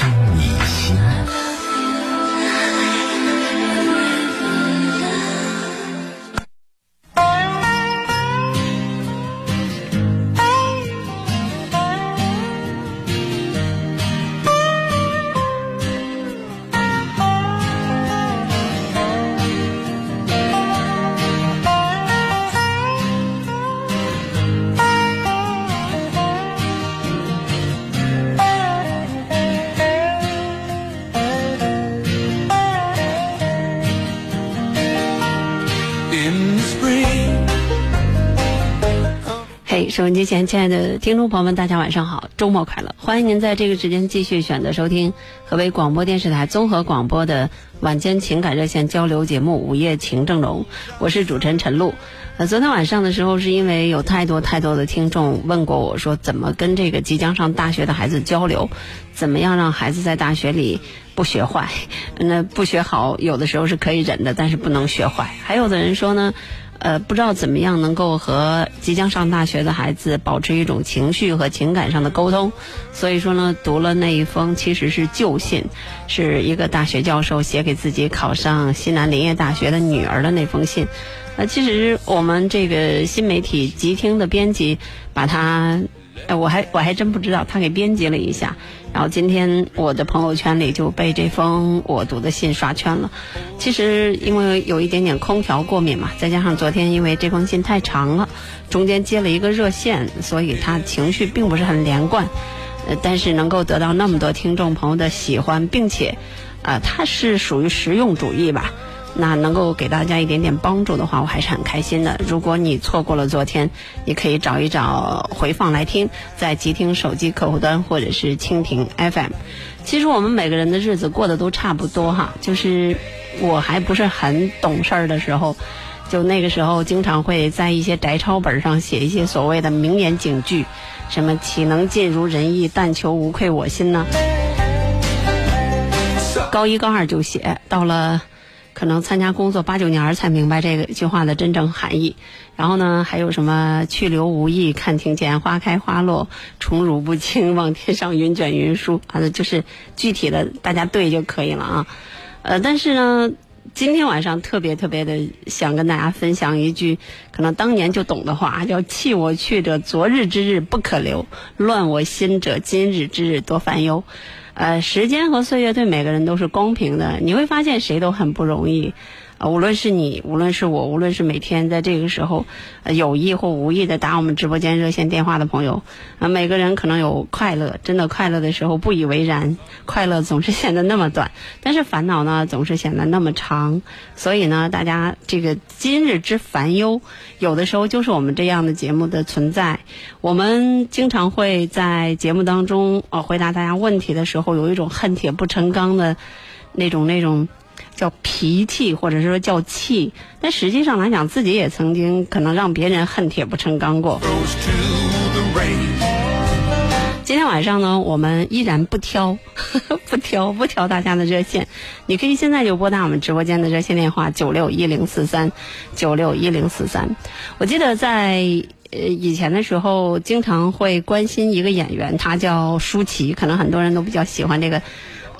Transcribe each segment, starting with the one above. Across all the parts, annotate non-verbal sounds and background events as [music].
听你心。收音机前，亲爱的听众朋友们，大家晚上好，周末快乐！欢迎您在这个时间继续选择收听河北广播电视台综合广播的晚间情感热线交流节目《午夜情正浓》，我是主持人陈露。呃，昨天晚上的时候，是因为有太多太多的听众问过我说，怎么跟这个即将上大学的孩子交流，怎么样让孩子在大学里不学坏？那不学好，有的时候是可以忍的，但是不能学坏。还有的人说呢。呃，不知道怎么样能够和即将上大学的孩子保持一种情绪和情感上的沟通，所以说呢，读了那一封其实是旧信，是一个大学教授写给自己考上西南林业大学的女儿的那封信。呃，其实我们这个新媒体集听的编辑把它。哎，我还我还真不知道，他给编辑了一下，然后今天我的朋友圈里就被这封我读的信刷圈了。其实因为有一点点空调过敏嘛，再加上昨天因为这封信太长了，中间接了一个热线，所以他情绪并不是很连贯。呃，但是能够得到那么多听众朋友的喜欢，并且，啊，他是属于实用主义吧。那能够给大家一点点帮助的话，我还是很开心的。如果你错过了昨天，你可以找一找回放来听，在极听手机客户端或者是蜻蜓 FM。其实我们每个人的日子过得都差不多哈，就是我还不是很懂事儿的时候，就那个时候经常会在一些摘抄本上写一些所谓的名言警句，什么岂能尽如人意，但求无愧我心呢？高一高二就写，到了。可能参加工作八九年才明白这个句话的真正含义。然后呢，还有什么去留无意，看庭前花开花落，宠辱不惊，望天上云卷云舒。啊，就是具体的大家对就可以了啊。呃，但是呢，今天晚上特别特别的想跟大家分享一句可能当年就懂的话，叫“弃我去者，昨日之日不可留；乱我心者，今日之日多烦忧。”呃，时间和岁月对每个人都是公平的，你会发现谁都很不容易。无论是你，无论是我，无论是每天在这个时候有意或无意的打我们直播间热线电话的朋友，啊，每个人可能有快乐，真的快乐的时候不以为然，快乐总是显得那么短，但是烦恼呢总是显得那么长。所以呢，大家这个今日之烦忧，有的时候就是我们这样的节目的存在。我们经常会在节目当中呃回答大家问题的时候，有一种恨铁不成钢的那种那种。叫脾气，或者说叫气，但实际上来讲，自己也曾经可能让别人恨铁不成钢过。今天晚上呢，我们依然不挑，[laughs] 不挑，不挑大家的热线，你可以现在就拨打我们直播间的热线电话九六一零四三九六一零四三。我记得在呃以前的时候，经常会关心一个演员，他叫舒淇，可能很多人都比较喜欢这个。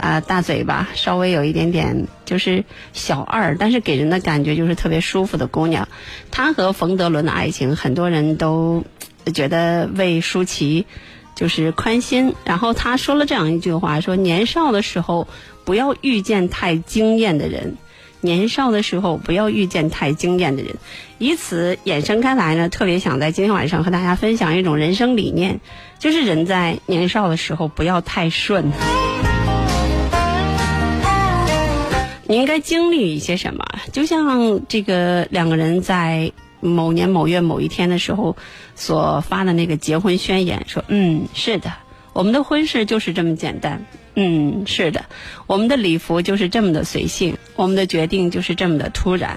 啊，大嘴巴，稍微有一点点就是小二，但是给人的感觉就是特别舒服的姑娘。她和冯德伦的爱情，很多人都觉得为舒淇就是宽心。然后他说了这样一句话：说年少的时候不要遇见太惊艳的人，年少的时候不要遇见太惊艳的人。以此衍生开来呢，特别想在今天晚上和大家分享一种人生理念，就是人在年少的时候不要太顺。你应该经历一些什么？就像这个两个人在某年某月某一天的时候所发的那个结婚宣言，说：“嗯，是的，我们的婚事就是这么简单。嗯，是的，我们的礼服就是这么的随性，我们的决定就是这么的突然。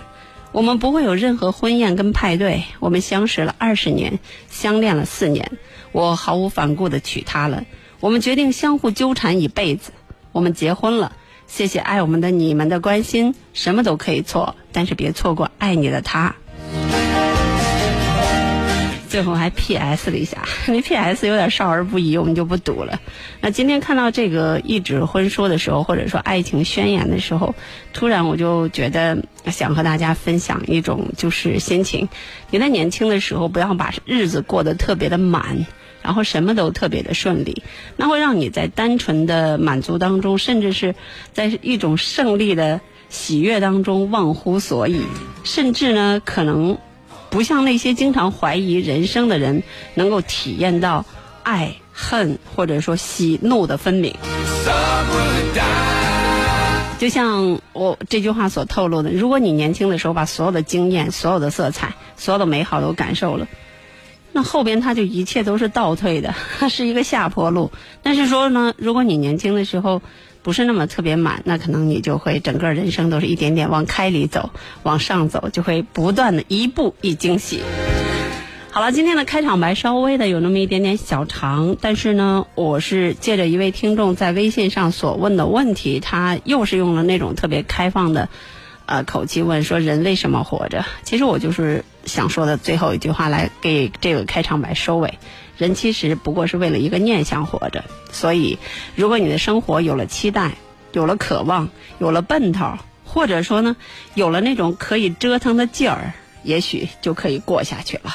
我们不会有任何婚宴跟派对。我们相识了二十年，相恋了四年，我毫无反顾的娶她了。我们决定相互纠缠一辈子。我们结婚了。谢谢爱我们的你们的关心，什么都可以错，但是别错过爱你的他。最后还 P.S. 了一下，因为 P.S. 有点少儿不宜，我们就不读了。那今天看到这个一纸婚书的时候，或者说爱情宣言的时候，突然我就觉得想和大家分享一种就是心情。你在年轻的时候，不要把日子过得特别的满。然后什么都特别的顺利，那会让你在单纯的满足当中，甚至是在一种胜利的喜悦当中忘乎所以，甚至呢，可能不像那些经常怀疑人生的人，能够体验到爱恨或者说喜怒的分明。就像我这句话所透露的，如果你年轻的时候把所有的经验、所有的色彩、所有的美好都感受了。那后边他就一切都是倒退的，[laughs] 是一个下坡路。但是说呢，如果你年轻的时候不是那么特别满，那可能你就会整个人生都是一点点往开里走，往上走，就会不断的一步一惊喜。好了，今天的开场白稍微的有那么一点点小长，但是呢，我是借着一位听众在微信上所问的问题，他又是用了那种特别开放的。呃，口气问说人为什么活着？其实我就是想说的最后一句话来给这个开场白收尾。人其实不过是为了一个念想活着。所以，如果你的生活有了期待，有了渴望，有了奔头，或者说呢，有了那种可以折腾的劲儿，也许就可以过下去了。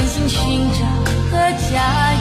真心寻找和家园。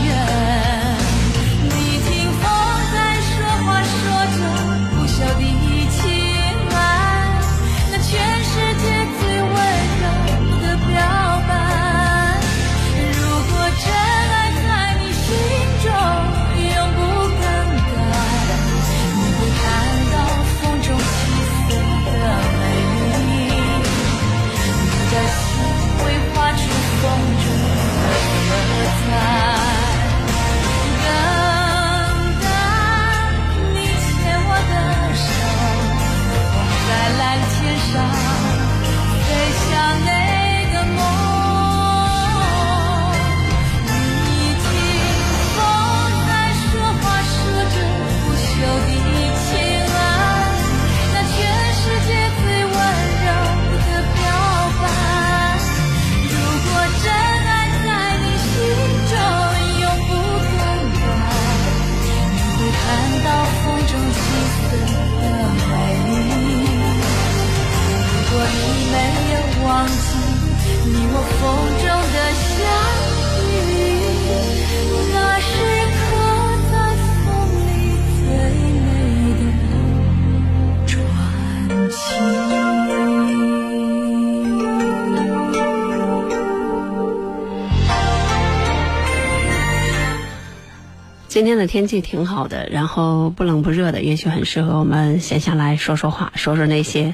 今天的天气挺好的，然后不冷不热的，也许很适合我们闲下来说说话，说说那些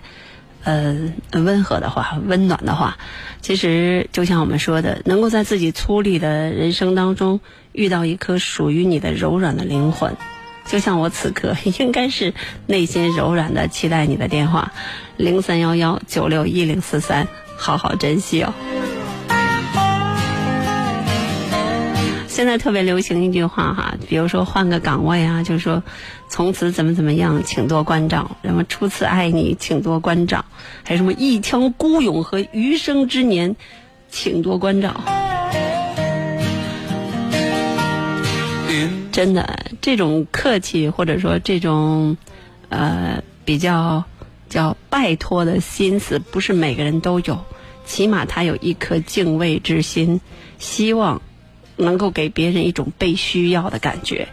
呃温和的话、温暖的话。其实就像我们说的，能够在自己粗粝的人生当中遇到一颗属于你的柔软的灵魂，就像我此刻 [laughs] 应该是内心柔软的，期待你的电话零三幺幺九六一零四三，好好珍惜哦。现在特别流行一句话哈，比如说换个岗位啊，就是说从此怎么怎么样，请多关照；什么初次爱你，请多关照；还什么一腔孤勇和余生之年，请多关照。真的，这种客气或者说这种呃比较叫拜托的心思，不是每个人都有。起码他有一颗敬畏之心，希望。能够给别人一种被需要的感觉，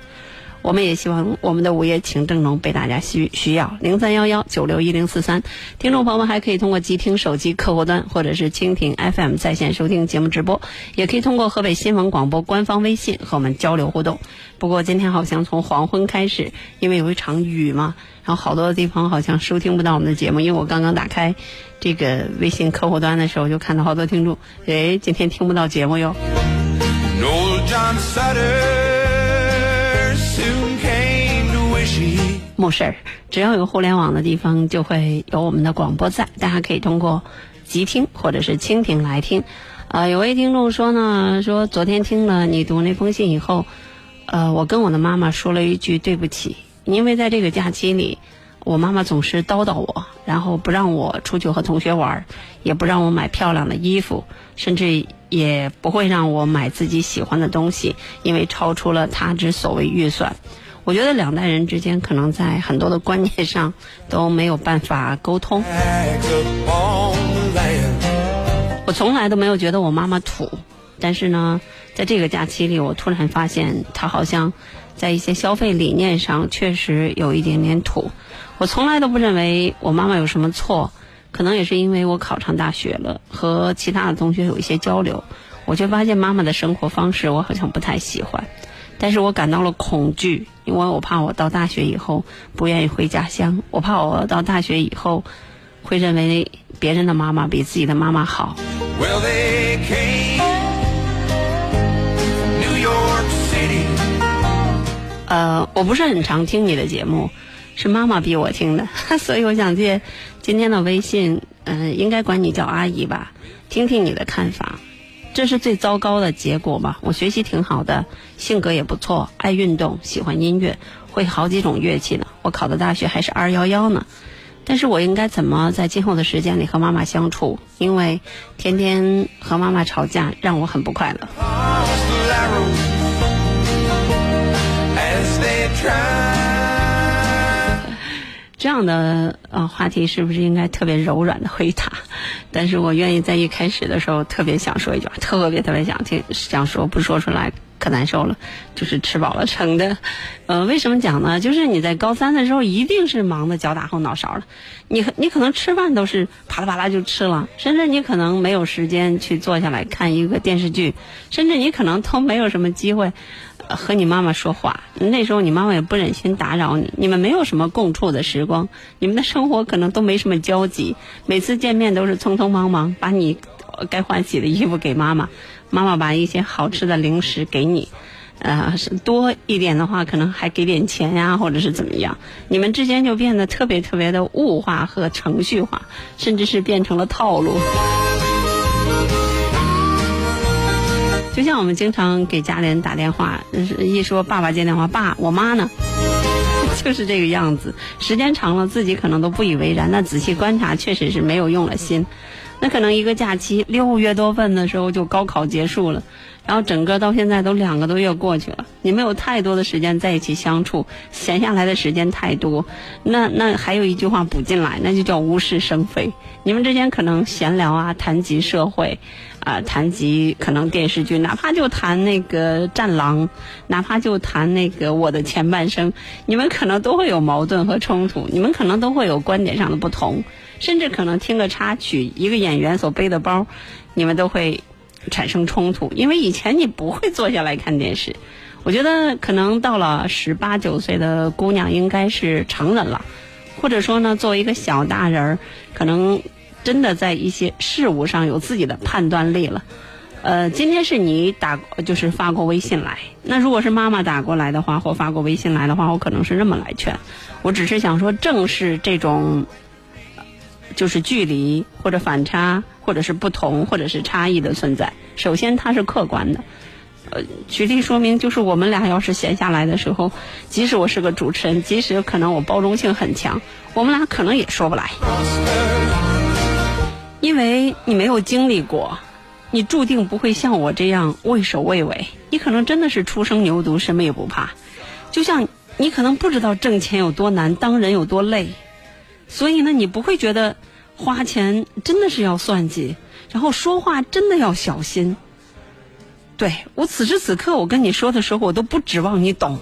我们也希望我们的午夜情正浓被大家需需要。零三幺幺九六一零四三，听众朋友们还可以通过机听手机客户端或者是蜻蜓 FM 在线收听节目直播，也可以通过河北新闻广播官方微信和我们交流互动。不过今天好像从黄昏开始，因为有一场雨嘛，然后好多的地方好像收听不到我们的节目。因为我刚刚打开这个微信客户端的时候，就看到好多听众，哎，今天听不到节目哟。没事儿，只要有互联网的地方，就会有我们的广播在。大家可以通过即听或者是蜻蜓来听。呃，有位听众说呢，说昨天听了你读那封信以后，呃，我跟我的妈妈说了一句对不起，因为在这个假期里，我妈妈总是叨叨我，然后不让我出去和同学玩，也不让我买漂亮的衣服，甚至。也不会让我买自己喜欢的东西，因为超出了他之所谓预算。我觉得两代人之间可能在很多的观念上都没有办法沟通。我从来都没有觉得我妈妈土，但是呢，在这个假期里，我突然发现她好像在一些消费理念上确实有一点点土。我从来都不认为我妈妈有什么错。可能也是因为我考上大学了，和其他的同学有一些交流，我就发现妈妈的生活方式我好像不太喜欢，但是我感到了恐惧，因为我怕我到大学以后不愿意回家乡，我怕我到大学以后会认为别人的妈妈比自己的妈妈好。呃，我不是很常听你的节目。是妈妈逼我听的，[laughs] 所以我想借今天的微信，嗯，应该管你叫阿姨吧，听听你的看法。这是最糟糕的结果吧？我学习挺好的，性格也不错，爱运动，喜欢音乐，会好几种乐器呢。我考的大学还是二幺幺呢。但是我应该怎么在今后的时间里和妈妈相处？因为天天和妈妈吵架，让我很不快乐。这样的呃话题是不是应该特别柔软的回答？[laughs] 但是我愿意在一开始的时候特别想说一句话，特别特别想听，想说不说出来可难受了，就是吃饱了撑的。呃，为什么讲呢？就是你在高三的时候一定是忙的脚打后脑勺了，你你可能吃饭都是啪啦啪啦就吃了，甚至你可能没有时间去坐下来看一个电视剧，甚至你可能都没有什么机会。和你妈妈说话，那时候你妈妈也不忍心打扰你，你们没有什么共处的时光，你们的生活可能都没什么交集，每次见面都是匆匆忙忙，把你该换洗的衣服给妈妈，妈妈把一些好吃的零食给你，呃，多一点的话可能还给点钱呀，或者是怎么样，你们之间就变得特别特别的物化和程序化，甚至是变成了套路。就像我们经常给家里人打电话，一说爸爸接电话，爸，我妈呢，[laughs] 就是这个样子。时间长了，自己可能都不以为然，那仔细观察，确实是没有用了心。那可能一个假期六月多份的时候就高考结束了。然后整个到现在都两个多月过去了，你们有太多的时间在一起相处，闲下来的时间太多。那那还有一句话补进来，那就叫无事生非。你们之间可能闲聊啊，谈及社会，啊，谈及可能电视剧，哪怕就谈那个《战狼》，哪怕就谈那个《我的前半生》，你们可能都会有矛盾和冲突，你们可能都会有观点上的不同。甚至可能听个插曲，一个演员所背的包，你们都会产生冲突，因为以前你不会坐下来看电视。我觉得可能到了十八九岁的姑娘应该是成人了，或者说呢，作为一个小大人儿，可能真的在一些事物上有自己的判断力了。呃，今天是你打，就是发过微信来。那如果是妈妈打过来的话，或发过微信来的话，我可能是这么来劝。我只是想说，正是这种，就是距离或者反差，或者是不同，或者是差异的存在。首先，它是客观的。呃，举例说明，就是我们俩要是闲下来的时候，即使我是个主持人，即使可能我包容性很强，我们俩可能也说不来，因为你没有经历过。你注定不会像我这样畏首畏尾，你可能真的是初生牛犊，什么也不怕。就像你可能不知道挣钱有多难，当人有多累，所以呢，你不会觉得花钱真的是要算计，然后说话真的要小心。对我此时此刻我跟你说的时候，我都不指望你懂。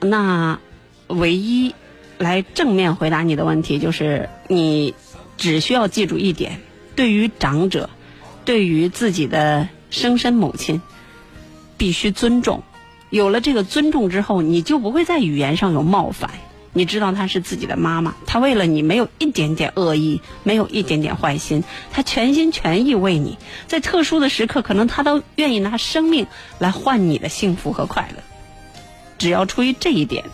那唯一来正面回答你的问题，就是你只需要记住一点：对于长者。对于自己的生身母亲，必须尊重。有了这个尊重之后，你就不会在语言上有冒犯。你知道她是自己的妈妈，她为了你没有一点点恶意，没有一点点坏心，她全心全意为你。在特殊的时刻，可能她都愿意拿生命来换你的幸福和快乐。只要出于这一点，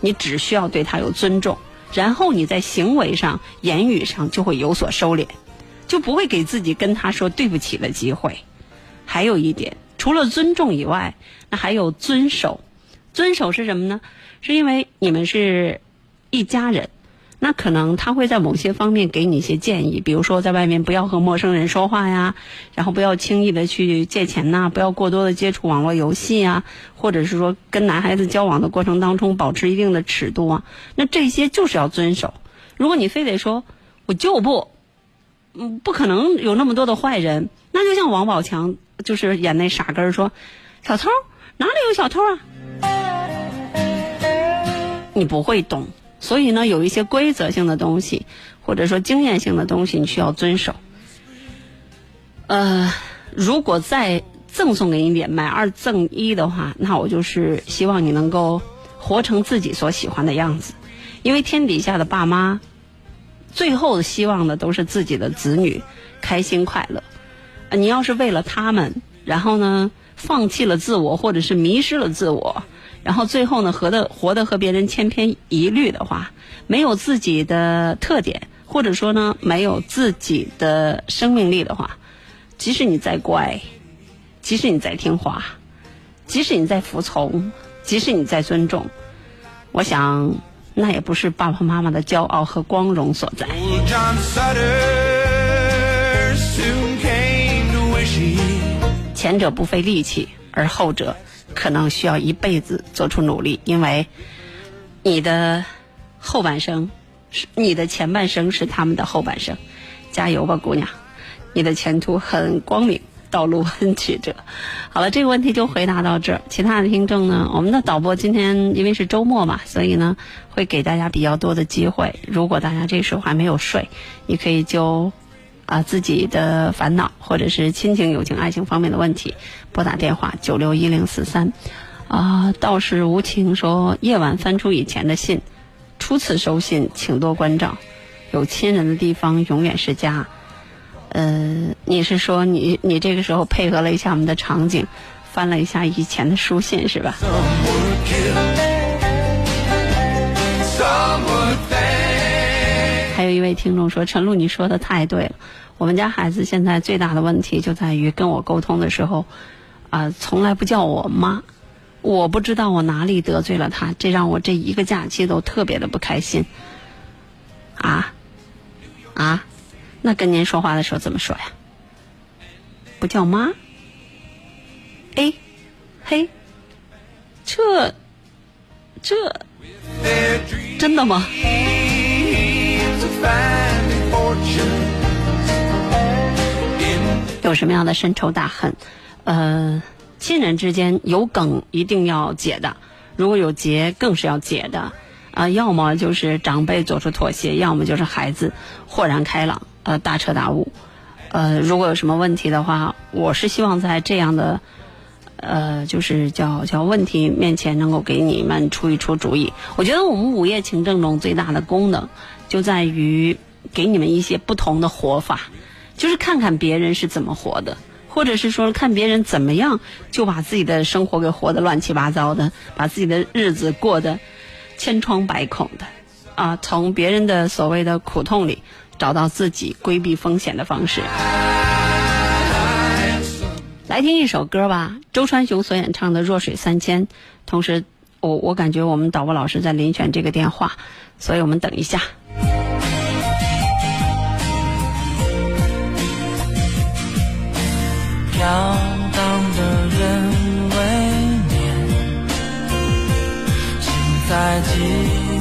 你只需要对她有尊重，然后你在行为上、言语上就会有所收敛。就不会给自己跟她说对不起的机会。还有一点，除了尊重以外，那还有遵守。遵守是什么呢？是因为你们是一家人，那可能他会在某些方面给你一些建议，比如说在外面不要和陌生人说话呀，然后不要轻易的去借钱呐，不要过多的接触网络游戏啊，或者是说跟男孩子交往的过程当中保持一定的尺度啊。那这些就是要遵守。如果你非得说我就不。嗯，不可能有那么多的坏人。那就像王宝强，就是演那傻根儿说：“小偷哪里有小偷啊？”你不会懂，所以呢，有一些规则性的东西，或者说经验性的东西，你需要遵守。呃，如果再赠送给你点买二赠一的话，那我就是希望你能够活成自己所喜欢的样子，因为天底下的爸妈。最后希望的都是自己的子女开心快乐。你要是为了他们，然后呢放弃了自我，或者是迷失了自我，然后最后呢活的活的和别人千篇一律的话，没有自己的特点，或者说呢没有自己的生命力的话，即使你再乖，即使你再听话，即使你再服从，即使你再尊重，我想。那也不是爸爸妈妈的骄傲和光荣所在。前者不费力气，而后者可能需要一辈子做出努力，因为你的后半生是你的前半生是他们的后半生。加油吧，姑娘，你的前途很光明。道路很曲折。好了，这个问题就回答到这儿。其他的听众呢？我们的导播今天因为是周末嘛，所以呢会给大家比较多的机会。如果大家这时候还没有睡，你可以就啊自己的烦恼或者是亲情、友情、爱情方面的问题，拨打电话九六一零四三。啊，道士无情说，夜晚翻出以前的信，初次收信，请多关照。有亲人的地方永远是家。呃，你是说你你这个时候配合了一下我们的场景，翻了一下以前的书信是吧？还有一位听众说：“陈露，你说的太对了，我们家孩子现在最大的问题就在于跟我沟通的时候，啊，从来不叫我妈，我不知道我哪里得罪了他，这让我这一个假期都特别的不开心。”啊啊！那跟您说话的时候怎么说呀？不叫妈？哎，嘿，这这真的吗？有什么样的深仇大恨？呃，亲人之间有梗一定要解的，如果有结更是要解的。啊，要么就是长辈做出妥协，要么就是孩子豁然开朗，呃，大彻大悟。呃，如果有什么问题的话，我是希望在这样的，呃，就是叫叫问题面前，能够给你们出一出主意。我觉得我们午夜情正中最大的功能，就在于给你们一些不同的活法，就是看看别人是怎么活的，或者是说看别人怎么样就把自己的生活给活得乱七八糟的，把自己的日子过得千疮百孔的，啊，从别人的所谓的苦痛里。找到自己规避风险的方式。来听一首歌吧，周传雄所演唱的《弱水三千》。同时，我我感觉我们导播老师在遴选这个电话，所以我们等一下。飘荡的人未眠，醒在寂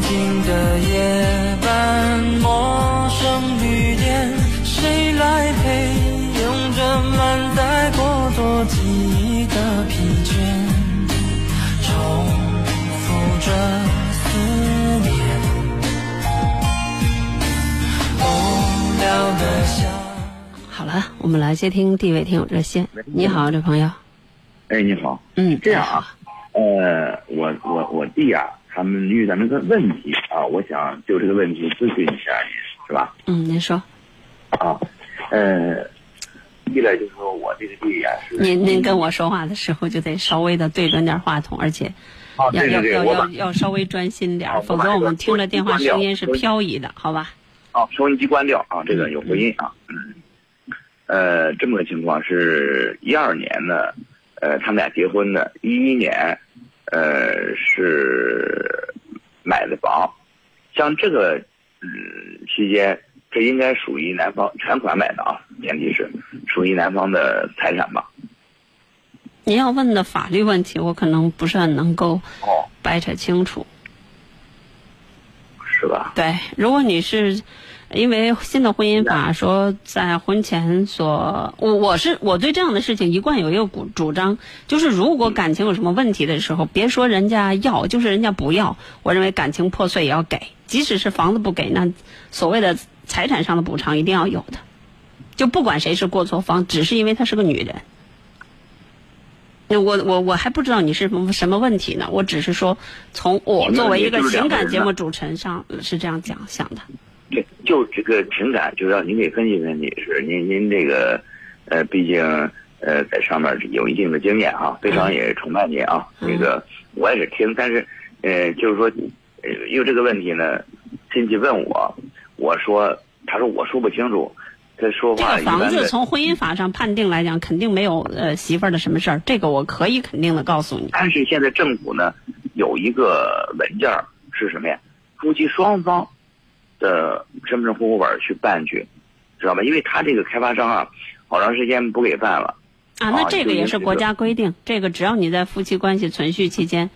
静的夜。们来接听第一位听友热线。你好，这朋友。哎，你好，嗯，这样啊，呃，我我我弟啊，他们遇到那个问题啊，我想就这个问题咨询一下您，是吧？嗯，您说。啊，呃，一来就是说我这个弟呀、是，您您跟我说话的时候就得稍微的对准点话筒，而且啊，要要要要要稍微专心点，啊否则我们听着电话声音是漂移的，好吧？啊收音机关掉啊，这个有回音啊，嗯，呃，这么个情况是一二年呢，呃，他们俩结婚的，一一年，呃，是买的房，像这个嗯期间，这应该属于男方全款买的啊，前提是属于男方的财产吧？您要问的法律问题，我可能不是很能够哦，掰扯清楚。是吧？对，如果你是因为新的婚姻法说在婚前所，我我是我对这样的事情一贯有一个主主张，就是如果感情有什么问题的时候，别说人家要，就是人家不要，我认为感情破碎也要给，即使是房子不给，那所谓的财产上的补偿一定要有的，就不管谁是过错方，只是因为她是个女人。那我我我还不知道你是什么什么问题呢，我只是说从我作为一个情感节目主持人上是这样讲想的。这就这个情感，就让您给分析分析，是您您这个，呃，毕竟呃在上面有一定的经验啊，非常也崇拜您啊。嗯这个我也是听，但是呃，就是说，呃，因为这个问题呢，亲戚问我，我说，他说我说不清楚，他说这个话一般的。房子从婚姻法上判定来讲，肯定没有呃媳妇儿的什么事儿，这个我可以肯定的告诉你。但是现在政府呢有一个文件是什么呀？夫妻双方的身份证、户口本儿去办去，知道吧？因为他这个开发商啊，好长时间不给办了。啊，那啊这个也是国家规定，这个只要你在夫妻关系存续期间，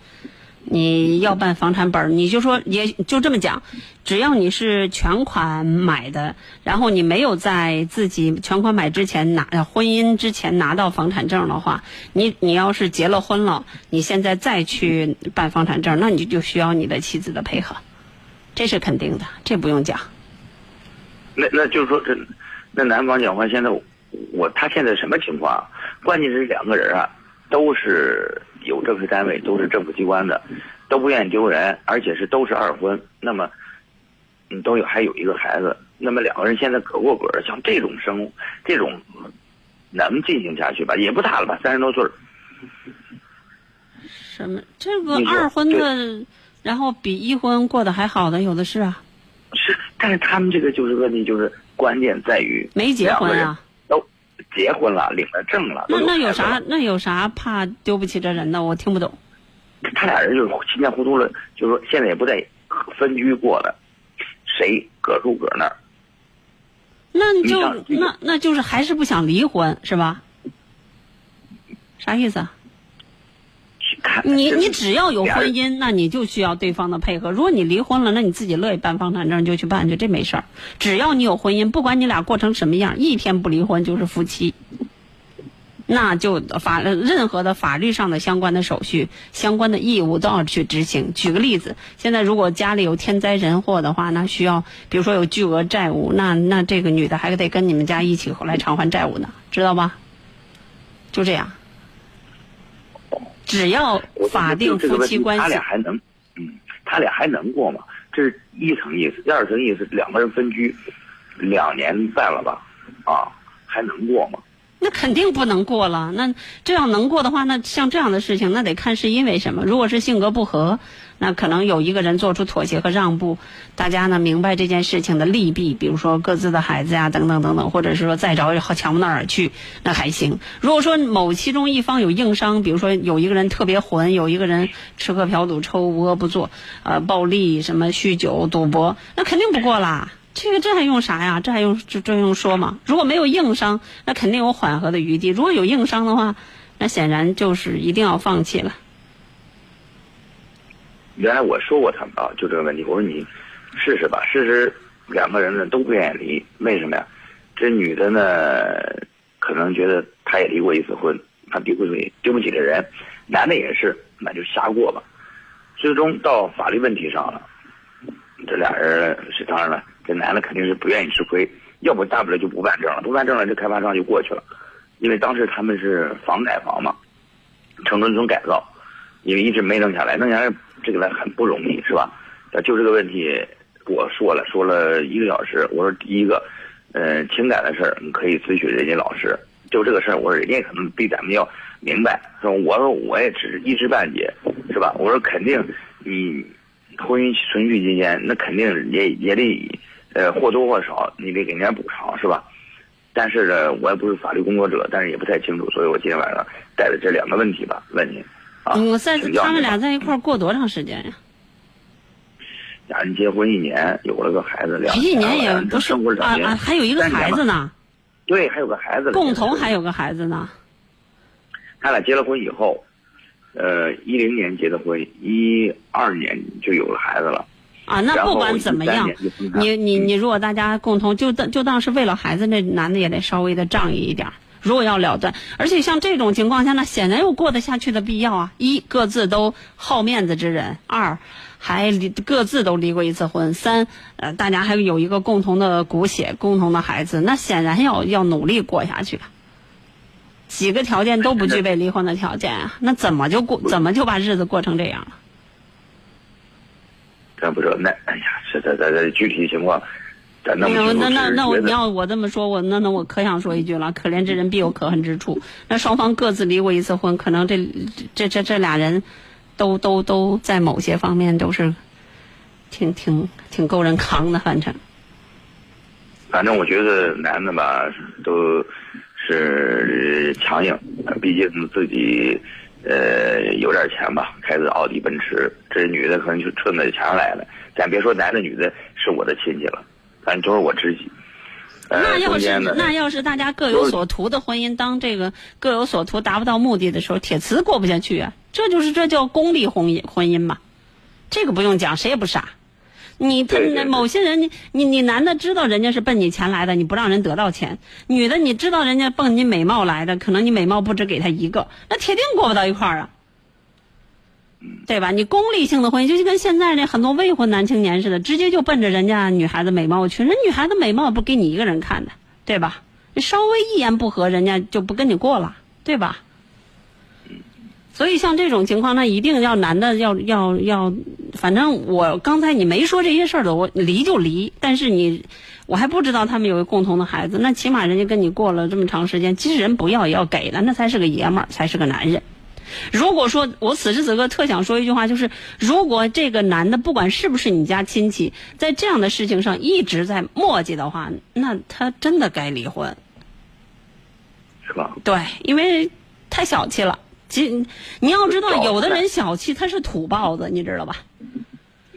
你要办房产本儿，你就说也就这么讲，只要你是全款买的，然后你没有在自己全款买之前拿呃婚姻之前拿到房产证的话，你你要是结了婚了，你现在再去办房产证，那你就需要你的妻子的配合，这是肯定的，这不用讲。那那就是说，这那男方讲话，现在我我他现在什么情况啊？关键是两个人啊，都是有正式单位，都是政府机关的，都不愿意丢人，而且是都是二婚。那么，嗯，都有还有一个孩子。那么两个人现在可过个儿，像这种生这种能进行下去吧？也不大了吧，三十多岁儿。什么？这个二婚的，然后比一婚过得还好的有的是啊，是，但是他们这个就是问题，就是关键在于没结婚啊。都结婚了，领了证了，那那有啥？那有啥怕丢不起这人的？我听不懂。他俩人就是稀里糊涂了，就是说现在也不在分居过了，谁搁住搁那儿。那你就那那就是还是不想离婚是吧？啥意思啊？[laughs] 你你只要有婚姻，那你就需要对方的配合。如果你离婚了，那你自己乐意办房产证就去办去，这没事儿。只要你有婚姻，不管你俩过成什么样，一天不离婚就是夫妻。那就法任何的法律上的相关的手续、相关的义务都要去执行。举个例子，现在如果家里有天灾人祸的话，那需要比如说有巨额债务，那那这个女的还得跟你们家一起来偿还债务呢，知道吧？就这样，只要法定夫妻关系，他俩还能，嗯，他俩还能过吗？这是一层意思，第二层意思，两个人分居两年半了吧？啊，还能过吗？那肯定不能过了。那这样能过的话，那像这样的事情，那得看是因为什么。如果是性格不合，那可能有一个人做出妥协和让步，大家呢明白这件事情的利弊，比如说各自的孩子呀，等等等等，或者是说再找强不到哪儿去，那还行。如果说某其中一方有硬伤，比如说有一个人特别混，有一个人吃喝嫖赌抽无恶不作，呃，暴力什么酗酒赌博，那肯定不过啦。这个这还用啥呀？这还用这这用说吗？如果没有硬伤，那肯定有缓和的余地；如果有硬伤的话，那显然就是一定要放弃了。原来我说过他们啊，就这个问题，我说你试试吧，试试两个人呢都不愿意离，为什么呀？这女的呢，可能觉得她也离过一次婚，她丢不起丢不起这人，男的也是，那就瞎过吧。最终到法律问题上了，这俩人是当然了。这男的肯定是不愿意吃亏，要不大不了就不办证了，不办证了，这开发商就过去了。因为当时他们是房改房嘛，城中村改造，因为一直没弄下来，弄下来这个来很不容易，是吧？就这个问题，我说了说了一个小时，我说第一个，呃，情感的事儿你可以咨询人家老师，就这个事儿，我说人家可能比咱们要明白，是吧？我说我也只是一知半解，是吧？我说肯定你婚姻存续期间，那肯定也也得。呃，或多或少你得给人家补偿是吧？但是呢，我也不是法律工作者，但是也不太清楚，所以我今天晚上带着这两个问题吧问你。嗯，在他们俩在一块过多长时间呀？俩人结婚一年，有了个孩子，两一年也不是啊啊，还有一个孩子呢。对，还有个孩子。共同还有个孩子呢。他俩结了婚以后，呃，一零年结的婚，一二年就有了孩子了。啊，那不管怎么样，你你你，如果大家共同就当就当是为了孩子，那男的也得稍微的仗义一点。如果要了断，而且像这种情况下，那显然有过得下去的必要啊。一，各自都好面子之人；二，还离各自都离过一次婚；三，呃，大家还有一个共同的骨血、共同的孩子，那显然要要努力过下去。几个条件都不具备离婚的条件啊，那怎么就过？怎么就把日子过成这样了？咱不知道那，哎呀，这这这这具体情况，咱那那那那我你要我这么说，我那那我可想说一句了，可怜之人必有可恨之处。那双方各自离过一次婚，可能这这这这俩人，都都都在某些方面都是，挺挺挺够人扛的，反正。反正我觉得男的吧，都是强硬，毕竟自己。呃，有点钱吧，开着奥迪奔驰。这女的可能就冲着钱来了。咱别说男的女的，是我的亲戚了，反正都是我知己。那要是那要是大家各有所图的婚姻，当这个各有所图达不到目的的时候，铁瓷过不下去啊。这就是这叫功利婚姻婚姻嘛。这个不用讲，谁也不傻。你他某些人，你你你男的知道人家是奔你钱来的，你不让人得到钱；女的你知道人家奔你美貌来的，可能你美貌不止给他一个，那铁定过不到一块儿啊，对吧？你功利性的婚姻，就跟现在那很多未婚男青年似的，直接就奔着人家女孩子美貌去，人女孩子美貌不给你一个人看的，对吧？你稍微一言不合，人家就不跟你过了，对吧？所以像这种情况，那一定要男的要要要，反正我刚才你没说这些事儿的，我离就离。但是你，我还不知道他们有个共同的孩子，那起码人家跟你过了这么长时间，即使人不要也要给的，那才是个爷们儿，才是个男人。如果说我此时此刻特想说一句话，就是如果这个男的不管是不是你家亲戚，在这样的事情上一直在磨叽的话，那他真的该离婚，是吧？对，因为太小气了。其你要知道，有的人小气，他是土包子，你知道吧？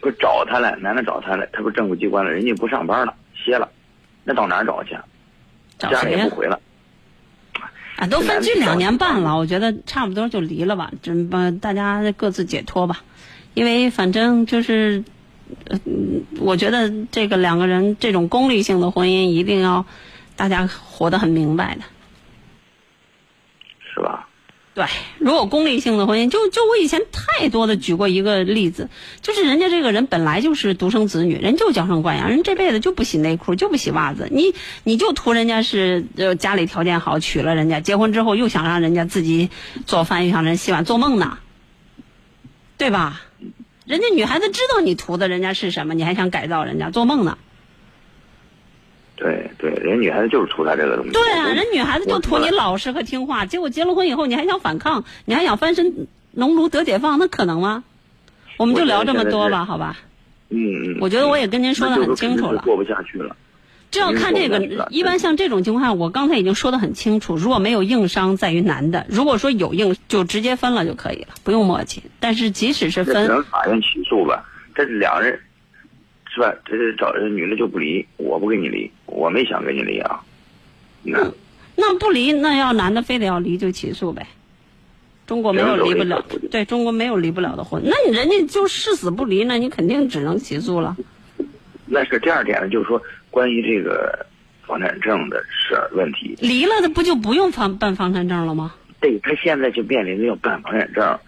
不找他了，男的找他了，他不政府机关了，人家不上班了，歇了，那到哪儿找去？找谁呀？不回了。啊，都分居两年半了，我觉得差不多就离了吧，这把大家各自解脱吧。因为反正就是，嗯，我觉得这个两个人这种功利性的婚姻，一定要大家活得很明白的。是吧？对，如果功利性的婚姻，就就我以前太多的举过一个例子，就是人家这个人本来就是独生子女，人就娇生惯养，人这辈子就不洗内裤，就不洗袜子，你你就图人家是呃家里条件好，娶了人家，结婚之后又想让人家自己做饭，又想人洗碗，做梦呢，对吧？人家女孩子知道你图的人家是什么，你还想改造人家，做梦呢。人女孩子就是图他这个东西。对啊，人女孩子就图你老实和听话，结果结了婚以后，你还想反抗，你还想翻身农奴得解放，那可能吗？我们就聊这么多吧，好吧？嗯嗯。我觉得我也跟您说的很清楚了过不下去了。这要看这个一般像这种情况下，我刚才已经说的很清楚，如果没有硬伤在于男的，如果说有硬，就直接分了就可以了，不用磨叽。但是即使是分只分，能法院起诉吧？这两人是吧？这是找这女的就不离，我不跟你离，我没想跟你离啊。那那不离，那要男的非得要离就起诉呗。中国没有离不了对中国没有离不了的婚，那你人家就誓死不离，那你肯定只能起诉了。[laughs] 那是第二点呢，就是说关于这个房产证的事儿问题，离了的不就不用房办房产证了吗？对他现在就面临着要办房产证，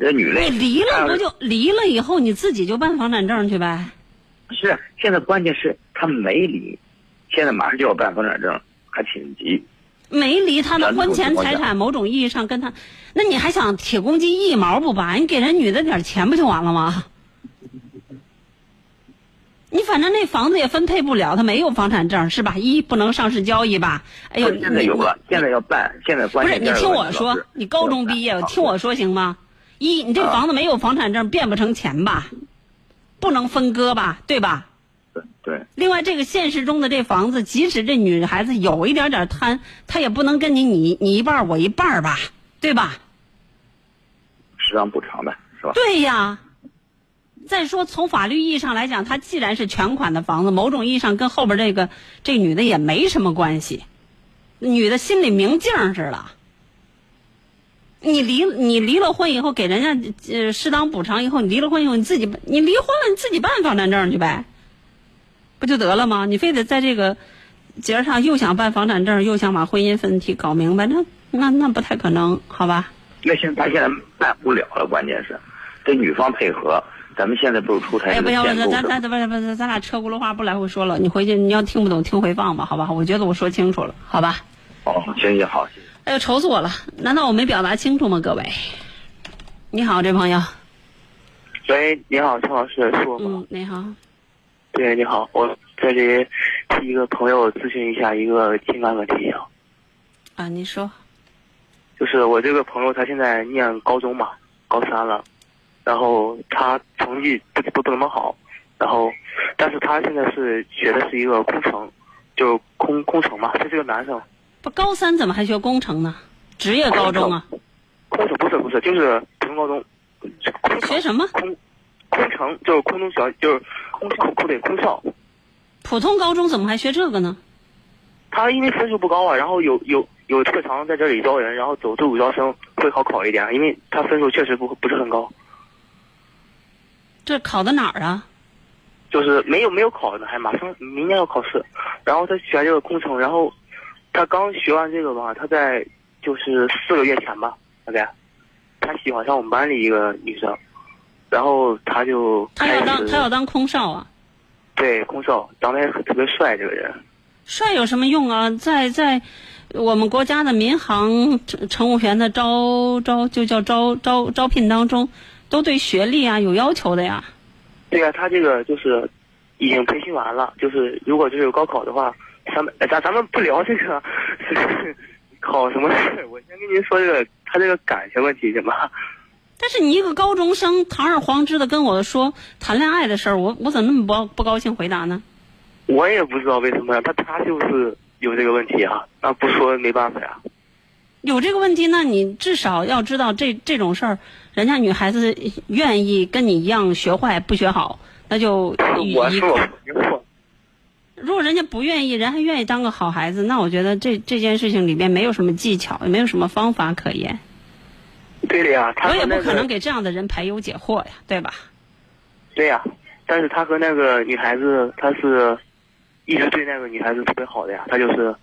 这女的你离了不就离了以后你自己就办房产证去呗？是现在关键是他没离，现在马上就要办房产证，还挺急。没离他的婚前财产，某种意义上跟他，那你还想铁公鸡一毛不拔？你给人女的点钱不就完了吗？你反正那房子也分配不了，他没有房产证是吧？一不能上市交易吧？哎呦，现在有了，现在要办，现在关不是你听我说你高中毕业，听我说行吗？一，你这啊房子没有房产证，变不成钱吧？不能分割吧？对吧？对对另外，这个现实中的这房子，即使这女孩子有一点点贪，她也不能跟你你你一半儿我一半儿吧，对吧？适当补偿呗，是吧？对呀。再说，从法律意义上来讲，它既然是全款的房子，某种意义上跟后边这个这女的也没什么关系，女的心里明镜似的。你离你离了婚以后，给人家呃适当补偿以后，你离了婚以后，你自己你离婚了，你自己办房产证去呗，不就得了吗？你非得在这个节儿上又想办房产证，又想把婚姻问题搞明白，那那那不太可能，好吧？那现在他现在办不了了，关键是得女方配合。咱们现在不是出台哎，不要，这个建咱咱？咱不咱俩车轱辘话不来回说了。你回去你要听不懂听回放吧，好吧？我觉得我说清楚了，好吧？哦，行行好，谢谢。哎呦，愁死我了！难道我没表达清楚吗？各位，你好，这朋友，喂，你好，陈老师，是我吗？嗯，你好，对，你好，我在这里替一个朋友咨询一下一个情感问题啊，啊，你说，就是我这个朋友他现在念高中嘛，高三了，然后他成绩不不不怎么好，然后，但是他现在是学的是一个工程，就是空工程嘛，他是个男生，不高三怎么还学工程呢？职业高中啊？工程不是不是，就是普通高中，学什么？空空乘就是空中小就是空校空对空少。普通高中怎么还学这个呢？他因为分数不高啊，然后有有有特长在这里招人，然后走自主招生会好考一点，因为他分数确实不不是很高，这考的哪儿啊？就是没有没有考呢，还马上明年要考试，然后他选这个工程，然后他刚学完这个吧，他在就是四个月前吧，大概他喜欢上我们班里一个女生，然后他就他要当他要当空少啊？对空少，长得也很特别帅，这个人。帅有什么用啊？在在我们国家的民航乘乘务员的招招就叫招招招聘当中，都对学历啊有要求的呀。对呀、他这个就是已经培训完了，就是如果就是有高考的话，咱们哎咱咱们不聊这个是考什么事，我先跟您说这个他这个感情问题行吧？但是你一个高中生堂而皇之的跟我说谈恋爱的事儿，我我怎么那么不不高兴回答呢？我也不知道为什么呀，他他就是有这个问题啊，那不说没办法呀。有这个问题，那你至少要知道这这种事儿，人家女孩子愿意跟你一样学坏不学好，那就 [laughs] 我说。我如果人家不愿意，人还愿意当个好孩子，那我觉得这这件事情里边没有什么技巧，也没有什么方法可言。对的呀，他我也不可能给这样的人排忧解惑呀，对吧？对呀，但是他和那个女孩子，他是一直对那个女孩子特别好的呀，他就是，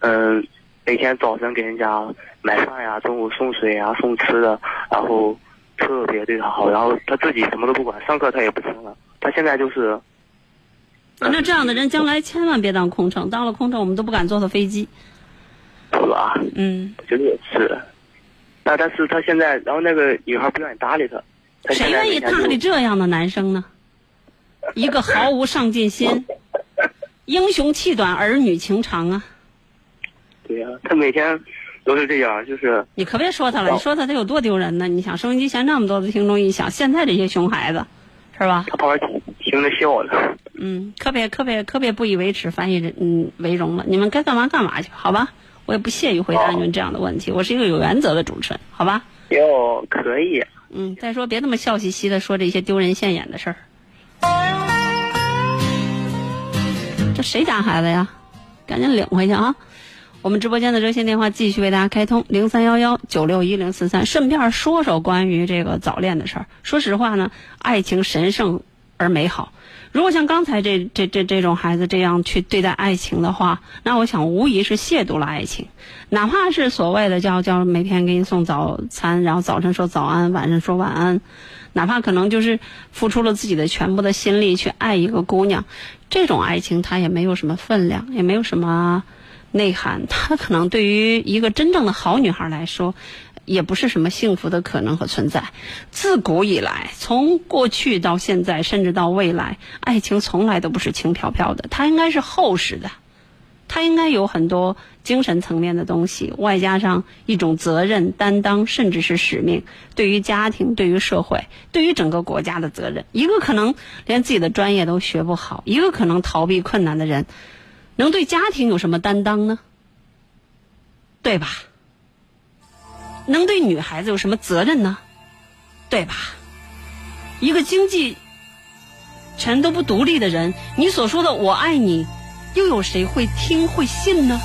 嗯、每天早晨给人家买饭呀，中午送水呀，送吃的，然后特别对他好，然后他自己什么都不管，上课他也不听了。他现在就是，那这样的人将来千万别当空乘，当了空乘我们都不敢坐他飞机。是吧？嗯，我觉得也是。那但是他现在，然后那个女孩不愿意搭理他，他谁愿意搭理这样的男生呢？一个毫无上进心，[laughs] 英雄气短，儿女情长啊！对呀、他每天都是这样，就是你可别说他了，你说他他有多丢人呢？你想，收音机前那么多的听众一想，现在这些熊孩子，是吧？他旁边听听着笑呢。嗯，可别可别可别不以为耻，反以人嗯为荣了。你们该干嘛干嘛去，好吧？我也不屑于回答你们这样的问题。我是一个有原则的主持人，好吧？哟，可以。嗯，再说别那么笑嘻嘻的说这些丢人现眼的事儿。这谁家孩子呀？赶紧领回去啊！我们直播间的热线电话继续为大家开通零三幺幺九六一零四三。顺便说说关于这个早恋的事儿。说实话呢，爱情神圣而美好。如果像刚才这这这这种孩子这样去对待爱情的话，那我想无疑是亵渎了爱情。哪怕是所谓的叫叫每天给你送早餐，然后早晨说早安，晚上说晚安，哪怕可能就是付出了自己的全部的心力去爱一个姑娘，这种爱情它也没有什么分量，也没有什么内涵，它可能对于一个真正的好女孩来说。也不是什么幸福的可能和存在。自古以来，从过去到现在，甚至到未来，爱情从来都不是轻飘飘的，它应该是厚实的。它应该有很多精神层面的东西，外加上一种责任担当，甚至是使命，对于家庭、对于社会、对于整个国家的责任。一个可能连自己的专业都学不好，一个可能逃避困难的人，能对家庭有什么担当呢？对吧？能对女孩子有什么责任呢？对吧？一个经济全都不独立的人，你所说的“我爱你”，又有谁会听会信呢？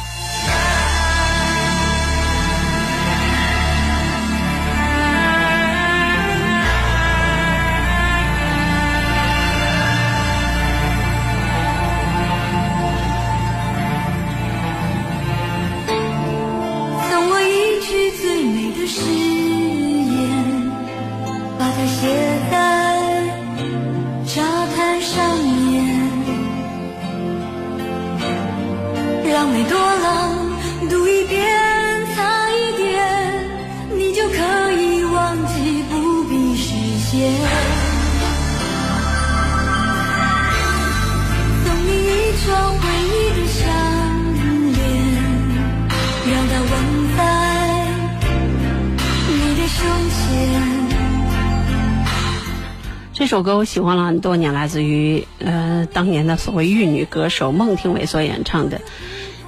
首歌我喜欢了很多年，来自于呃当年的所谓玉女歌手孟庭苇所演唱的。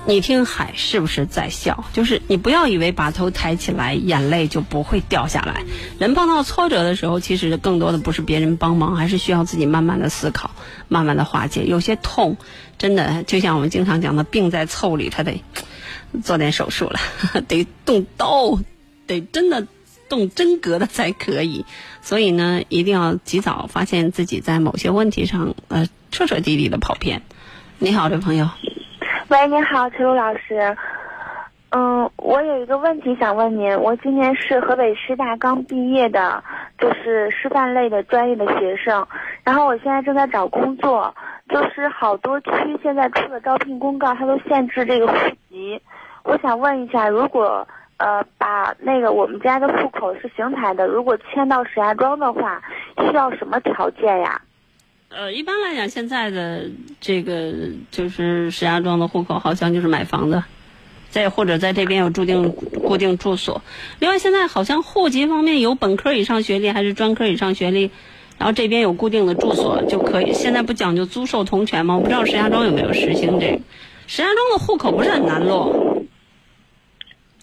你听海是不是在笑？就是你不要以为把头抬起来，眼泪就不会掉下来。人碰到挫折的时候，其实更多的不是别人帮忙，还是需要自己慢慢的思考，慢慢的化解。有些痛，真的就像我们经常讲的，病在凑里，他得做点手术了，得动刀，得真的动真格的才可以。所以呢，一定要及早发现自己在某些问题上，呃，彻彻底底的跑偏。你好，这朋友。喂，你好，陈璐老师。嗯，我有一个问题想问您。我今年是河北师大刚毕业的，就是师范类的专业的学生。然后我现在正在找工作，就是好多区现在出的招聘公告，它都限制这个户籍。我想问一下，如果呃把那个我们家的户口是邢台的，如果迁到石家庄的话，需要什么条件呀？呃，一般来讲，现在的这个就是石家庄的户口，好像就是买房子，再或者在这边有注定固定住所。另外，现在好像户籍方面有本科以上学历还是专科以上学历，然后这边有固定的住所就可以。现在不讲究租售同权吗？我不知道石家庄有没有实行这个。石家庄的户口不是很难落。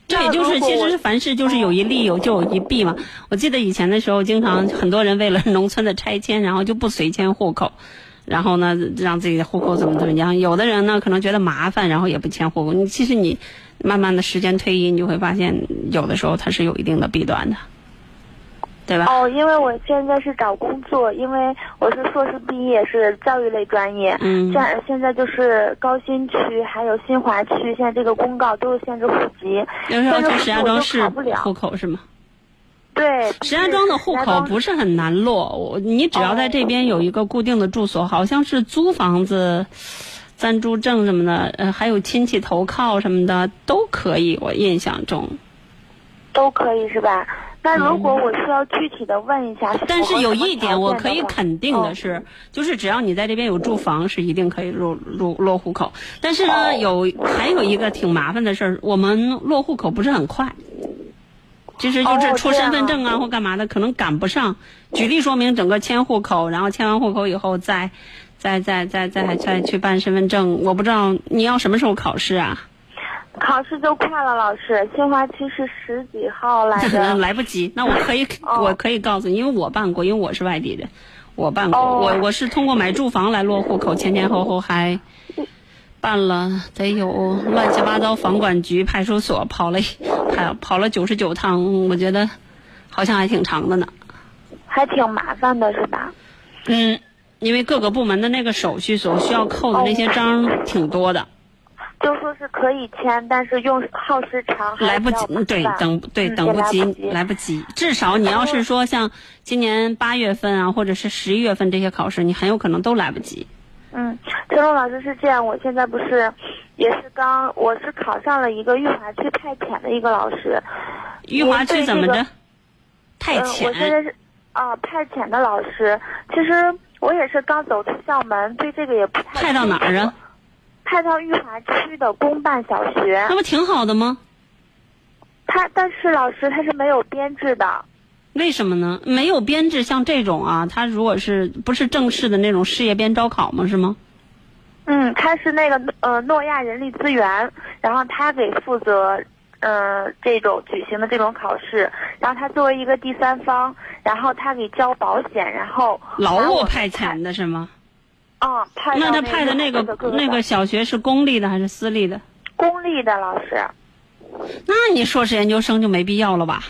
这也就是，其实是凡事就是有一利有就有一弊嘛。我记得以前的时候，经常很多人为了农村的拆迁，然后就不随迁户口，然后呢让自己的户口怎么怎么样。有的人呢可能觉得麻烦，然后也不迁户口。你其实你慢慢的时间推移，你就会发现有的时候它是有一定的弊端的。对吧？哦，因为我现在是找工作，因为我是硕士毕业，是教育类专业。嗯这样现在就是高新区还有新华区，现在这个公告都是限制户籍，但是石家庄市。户口是吗？对，石家庄的户口不是是很难落，我你只要在这边有一个固定的住所，好像是租房子、暂住证什么的，呃，还有亲戚投靠什么的都可以。我印象中，都可以是吧？那如果我需要具体的问一下，嗯但是有一点我可以以肯定的是，就是只要你在这边有住房，是一定可以落落落户口。但是呢，有还有一个挺麻烦的事儿，我们落户口不是很快。其实就是哦出身份证啊或干嘛的，可能赶不上。举例说明，整个迁户口，然后迁完户口以后再，再再再再再去办身份证。我不知道你要什么时候考试啊？考试就快了，老师。新华区是十几号来的？[laughs] 来不及。那我可以，哦我可以告诉你，因为我办过，因为我是外地人，我办过。哦我我是通过买住房来落户口，前前后后还办了得有乱七八糟房管局、派出所跑了跑跑了九十九趟，我觉得好像还挺长的呢。还挺麻烦的，是吧？嗯，因为各个部门的那个手续所需要扣的那些章挺多的，就说是可以签，但是用耗时长，还来不及对，等对嗯等不及，来不及。至少你要是说像今年八月份啊，或者是十一月份这些考试，你很有可能都来不及。嗯，陈龙老师是这样，我现在不是也是刚我是考上了一个裕华区派遣的一个老师，裕华区怎么着？派嗯，我现在是啊、派遣的老师，其实我也是刚走出校门，对这个也不太派到哪儿啊？派到裕华区的公办小学那，不挺好的吗？他但是老师他是没有编制的，为什么呢？没有编制，像这种啊，他如果是不是正式的那种事业编招考吗？是吗？嗯，他是那个呃诺亚人力资源，然后他给负责呃这种举行的这种考试，然后他作为一个第三方，然后他给交保险，然后劳务派遣的是吗？啊、派那他派的那个那个小学是公立的还是私立的？公立的老师，那你硕士研究生就没必要了吧？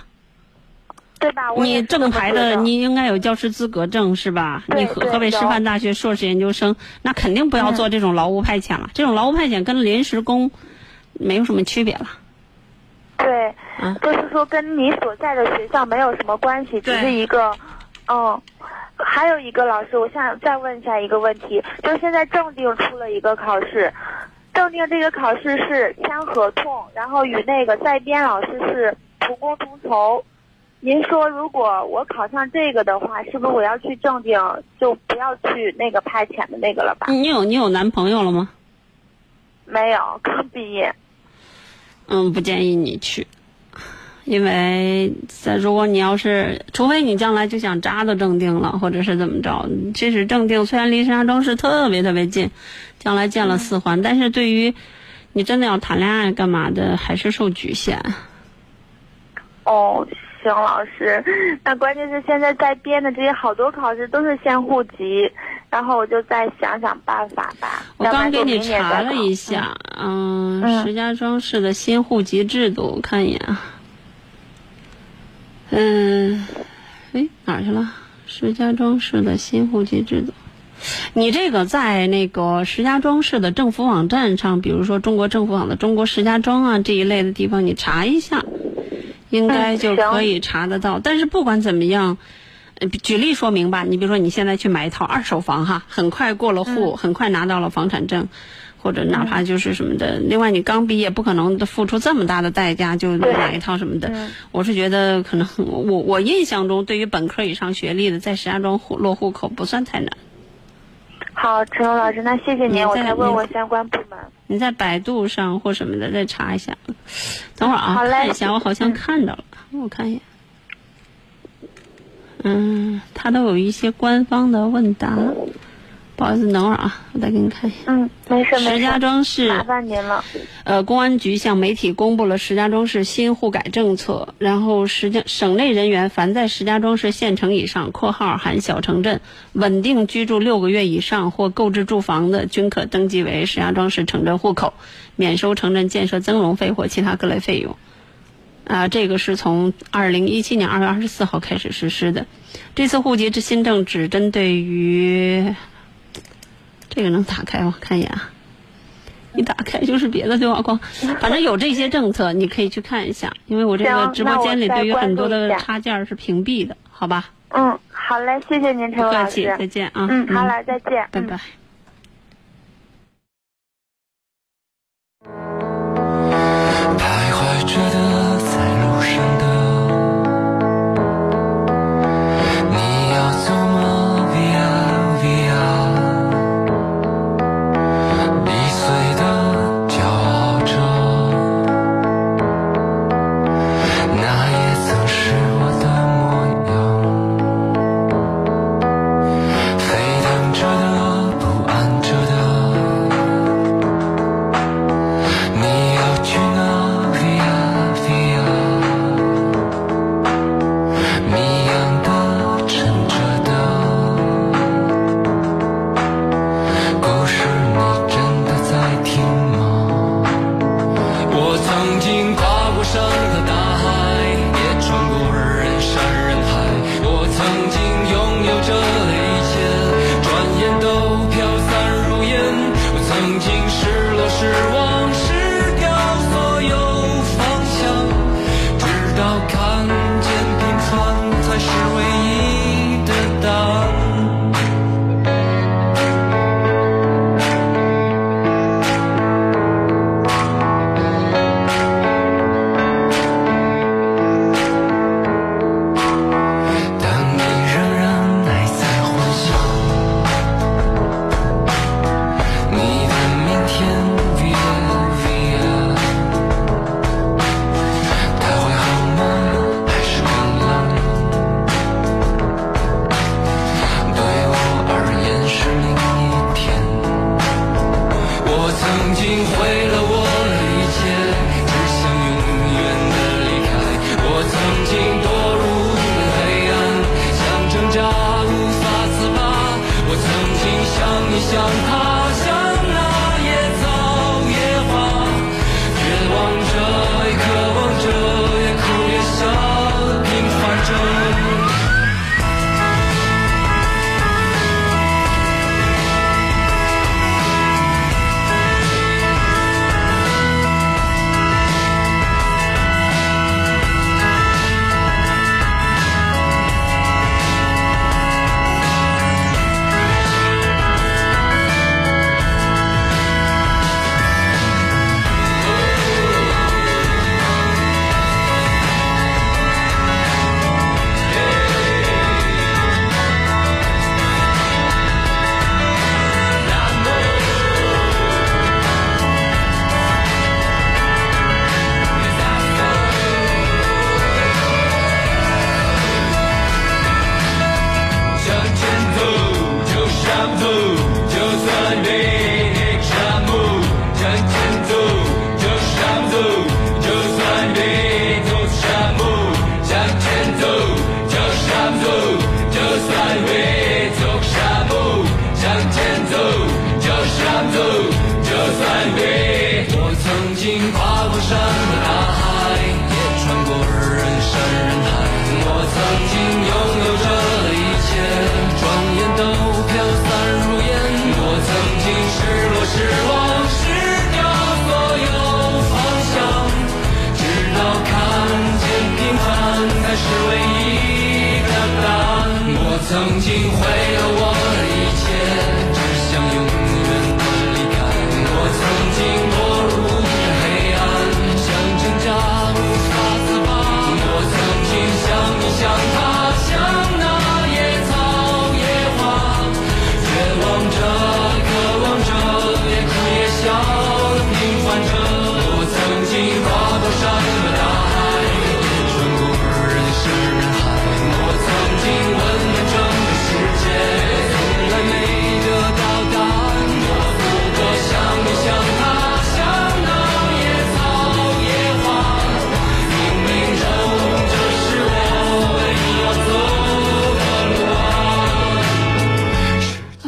对吧？你正牌的，你应该有教师资格证是吧？对你河河北师范大学硕士研究生，那肯定不要做这种劳务派遣了。这种劳务派遣跟临时工没有什么区别了。对，啊就是说跟你所在的学校没有什么关系，只是一个，嗯。还有一个老师，我想再问一下一个问题，就是现在正定出了一个考试，正定这个考试是签合同，然后与那个在编老师是同工同酬。您说，如果我考上这个的话，是不是我要去正定，就不要去那个派遣的那个了吧？你有你有男朋友了吗？没有，刚毕业。嗯，不建议你去，因为在如果你要是，除非你将来就想扎到正定了，或者是怎么着，即使正定虽然离石家庄市特别特别近，将来建了四环，但是对于你真的要谈恋爱干嘛的，还是受局限。哦，行，老师。那关键是现在在编的这些好多考试都是限户籍，然后我就再想想办法吧。我刚给你查了一下，嗯，嗯石家庄市的新户籍制度，我看一眼啊。嗯，哎，哪儿去了？石家庄市的新户籍制度。你这个在那个石家庄市的政府网站上，比如说中国政府网的“中国石家庄”啊这一类的地方，你查一下，应该就可以查得到。但是不管怎么样，呃举例说明吧，你比如说你现在去买一套二手房哈，很快过了户，很快拿到了房产证，或者哪怕就是什么的。另外，你刚毕业，不可能付出这么大的代价就买一套什么的。嗯我是觉得可能我我印象中，对于本科以上学历的，在石家庄户落户口不算太难。好，陈龙老师，那谢谢您，我在再问你问相关部门。你在百度上或什么的再查一下。等会儿啊，好嘞看一下，我好像嗯看到了，我看一眼。嗯，他都有一些官方的问答。不好意思，等会儿啊，我再给你看一下。嗯，没事，没事。石家庄市麻烦您了。呃，公安局向媒体公布了石家庄市新户改政策。然后，石家省内人员凡在石家庄市县城以上（括号含小城镇）稳定居住六个月以上或购置住房的，均可登记为石家庄市城镇户口，免收城镇建设增容费或其他各类费用。啊，这个是从二零一七年二月二十四号开始实施的。这次户籍制新政只针对于。这个能打开吗？看一眼啊，一打开就是别的对话框，反正有这些政策，你可以去看一下，因为我这个直播间里对于很多的插件是屏蔽的，好吧？嗯，好嘞，谢谢您，陈老师。不客气，再见啊。嗯，好了，再见。拜拜。徘徊着的。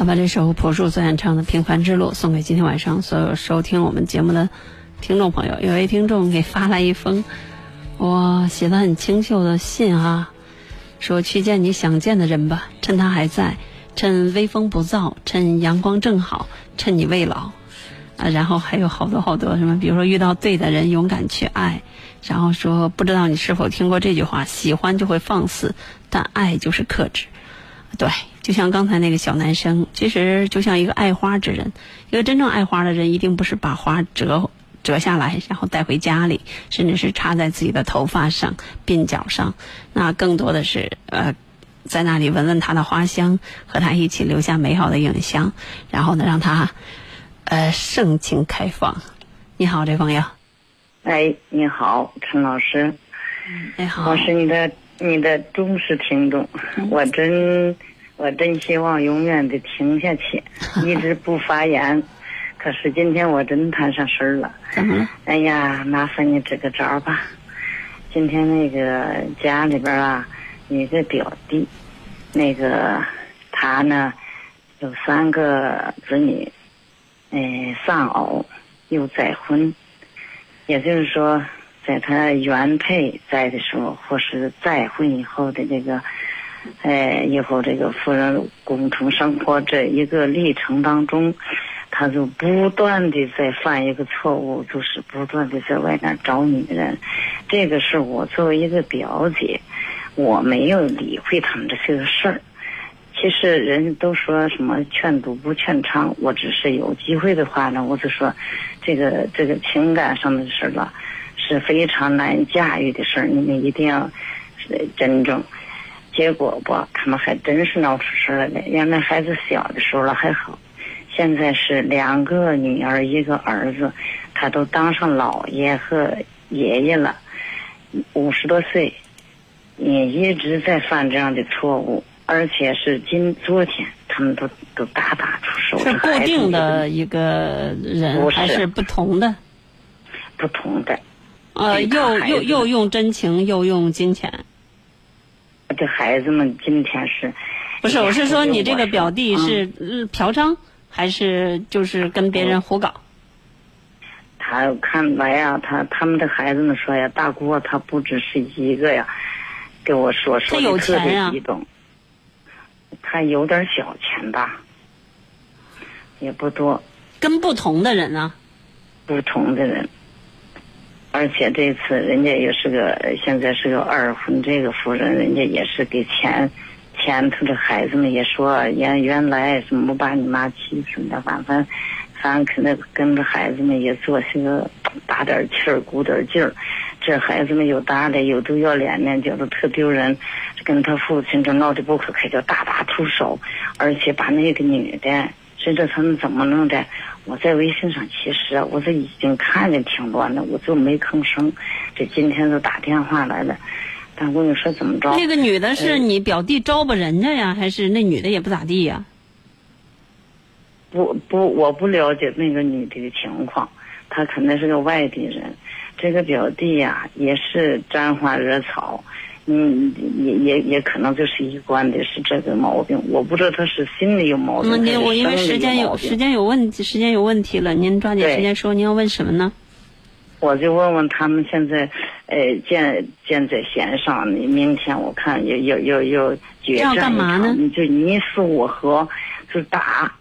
我把这首朴树所演唱的《平凡之路》送给今天晚上所有收听我们节目的听众朋友。有位听众给发来一封我写的很清秀的信啊，说去见你想见的人吧，趁他还在，趁微风不燥，趁阳光正好，趁你未老啊。然后还有好多好多什么，比如说遇到对的人，勇敢去爱。然后说不知道你是否听过这句话：喜欢就会放肆，但爱就是克制。对，就像刚才那个小男生，其实就像一个爱花之人，一个真正爱花的人，一定不是把花折折下来，然后带回家里，甚至是插在自己的头发上、鬓角上，那更多的是呃，在那里闻闻它的花香，和他一起留下美好的影像，然后呢，让他。呃，盛情开放。你好，这朋友。哎，你好，陈老师。你好。我是你的你的忠实听众，我真我真希望永远的听下去，[laughs] 一直不发言。可是今天我真摊上事儿了。怎么了？哎呀，麻烦你支个招吧。今天那个家里边啊，一个表弟，那个他呢有三个子女。嗯，丧偶又再婚，也就是说，在他原配在的时候，或是再婚以后的这个，呃，以后这个夫人共同生活这一个历程当中，他就不断的在犯一个错误，就是不断的在外面找女人。这个是我作为一个表姐，我没有理会他们这些个事儿。其实人都说什么劝赌不劝娼，我只是有机会的话呢，我就说，这个这个情感上的事儿吧，是非常难驾驭的事儿，你们一定要珍重。结果吧，他们还真是闹出事来了。原来孩子小的时候了还好，现在是两个女儿一个儿子，他都当上姥爷和爷爷了，五十多岁，也一直在犯这样的错误。而且是今昨天，他们都都大打出手。是固定的一个人，还是不同的？不同的。呃，又又又用真情，又用金钱。这孩子们今天是，不是？我是说，你这个表弟是嫖娼，还是就是跟别人胡搞？他看来呀，他他们的孩子们说呀，大姑他不只是一个呀，跟我说说的特别激动。他有点小钱吧，也不多。跟不同的人呢？不同的人，而且这次人家也是个，现在是个二婚，这个夫人人家也是给钱，前头的孩子们也说，原原来怎么把你妈气死的，反正反正可能跟着孩子们也做些个打点气儿，鼓点劲儿。这孩子们有大的，有都要脸的，觉得特丢人。跟他父亲这闹得不可开交，大打出手，而且把那个女的，甚至他们怎么弄的？我在微信上其实我这已经看见挺乱的，我就没吭声。这今天就打电话来了，但我跟你说怎么着？那个女的是你表弟招吧人家呀，还是那女的也不咋地呀？不不，我不了解那个女的的情况，她可能是个外地人。这个表弟呀，也是沾花惹草。嗯，也也也可能就是一贯的是这个毛病，我不知道他是心里有毛病您我因为时间有时间有问题，时间有问题了，您抓紧时间说，您要问什么呢？我就问问他们现在，呃，箭箭在弦上，你明天我看要要要要决战一场，就你死我活，就打。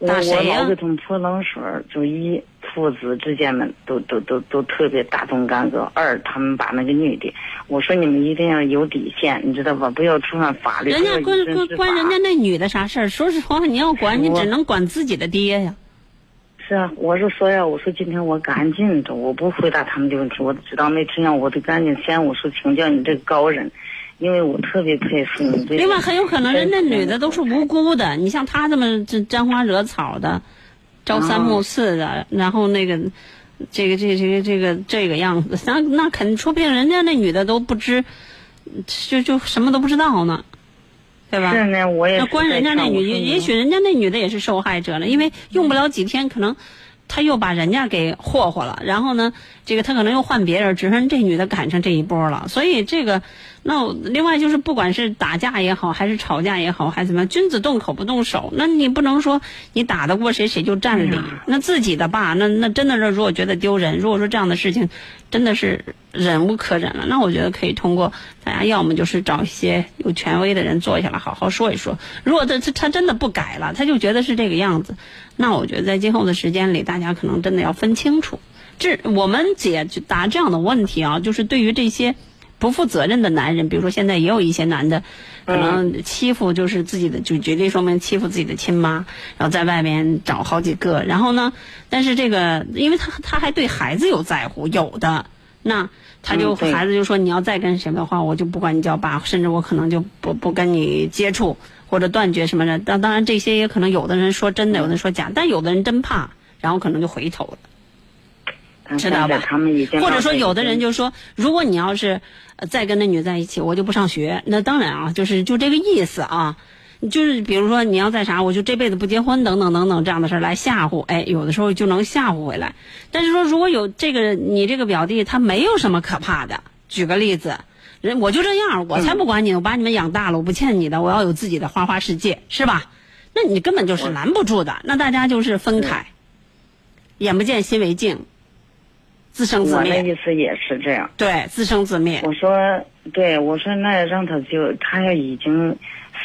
打谁呀？我老给他们泼冷水，就一父子之间们都都都都特别大动干戈。二，他们把那个女的，我说你们一定要有底线，你知道吧？不要触犯法律。人家关关关人家那女的啥事儿？说实话，你要管，你只能管自己的爹呀。是啊，我是说呀，我说今天我赶紧的，我不回答他们的问题，我知道没听见，我得赶紧先我说请教你这个高人。因为我特别佩服你。另外，很有可能人家女的都是无辜的。你像他这么这沾花惹草的，朝三暮四的，然后那个，这个这个这个这个这个样子，那那肯定说不定人家那女的都不知，就就什么都不知道呢，对吧？是呢，我也。那关人家那女，也许人家那女的也是受害者了，因为用不了几天，可能他又把人家给霍霍了，然后呢，这个他可能又换别人，只剩这女的赶上这一波了，所以这个。那另外就是，不管是打架也好，还是吵架也好，还是怎么样，君子动口不动手。那你不能说你打得过谁谁就占理。那自己的爸，那那真的是如果觉得丢人，如果说这样的事情真的是忍无可忍了，那我觉得可以通过大家要么就是找一些有权威的人坐下来好好说一说。如果他他他真的不改了，他就觉得是这个样子，那我觉得在今后的时间里，大家可能真的要分清楚。这我们解答这样的问题啊，就是对于这些。不负责任的男人，比如说现在也有一些男的，可能欺负就是自己的，就绝对说明欺负自己的亲妈，然后在外面找好几个，然后呢，但是这个因为他他还对孩子有在乎，有的。那他就孩子就说你要再跟谁的话，我就不管你叫爸，甚至我可能就不不跟你接触或者断绝什么的。当当然这些也可能有的人说真的，有的人说假，但有的人真怕，然后可能就回头了。知道吧？或者说，有的人就说，如果你要是再跟那女在一起，我就不上学。那当然啊，就是就这个意思啊。就是比如说，你要再啥，我就这辈子不结婚，等等等等这样的事儿来吓唬。哎，有的时候就能吓唬回来。但是说，如果有这个你这个表弟，他没有什么可怕的。举个例子，人我就这样，我才不管你，我把你们养大了，我不欠你的，我要有自己的花花世界，是吧？那你根本就是拦不住的。那大家就是分开，眼不见心为净。自生自灭。我的意思也是这样。对，自生自灭。我说，对，我说那让他就他要已经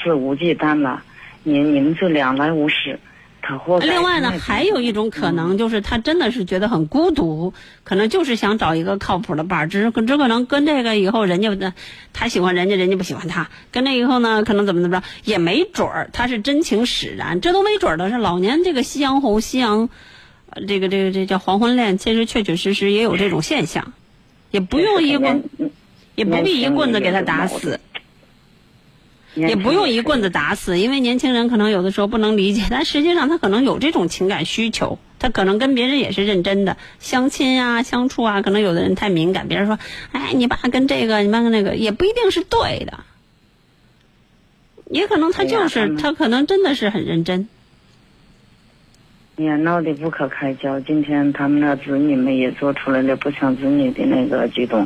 肆无忌惮了，你你们就两来无事，他活该。另外呢，还有一种可能就是他真的是觉得很孤独，可能就是想找一个靠谱的伴儿，只是只可能跟这个以后人家的他喜欢人家，人家不喜欢他，跟这以后呢，可能怎么怎么着也没准儿，他是真情使然，这都没准儿的是老年这个夕阳红，夕阳。这个这个这叫黄昏恋，其实确确实实也有这种现象，也不用一棍，也不必一棍子给他打死，也不用一棍子打死，因为年轻人可能有的时候不能理解，但实际上他可能有这种情感需求，他可能跟别人也是认真的相亲啊、相处啊，可能有的人太敏感，别人说，哎，你爸跟这个，你爸跟那个，也不一定是对的，也可能他就是他可能真的是很认真。也闹得不可开交。今天他们那子女们也做出来了不想子女的那个举动，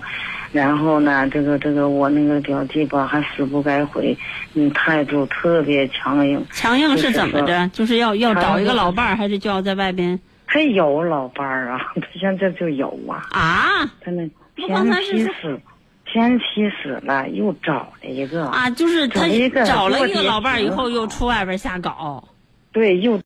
然后呢，这个这个我那个表弟吧还死不该回，嗯，态度特别强硬。强硬是怎么着？就是要要找一个老伴儿，还是就要在外边？他有老伴儿啊，[laughs] 他现在就有啊。啊？他那前妻死，前妻死了，又找了一个。啊，就是他找了一个老伴儿以后，又出外边瞎搞。对，又。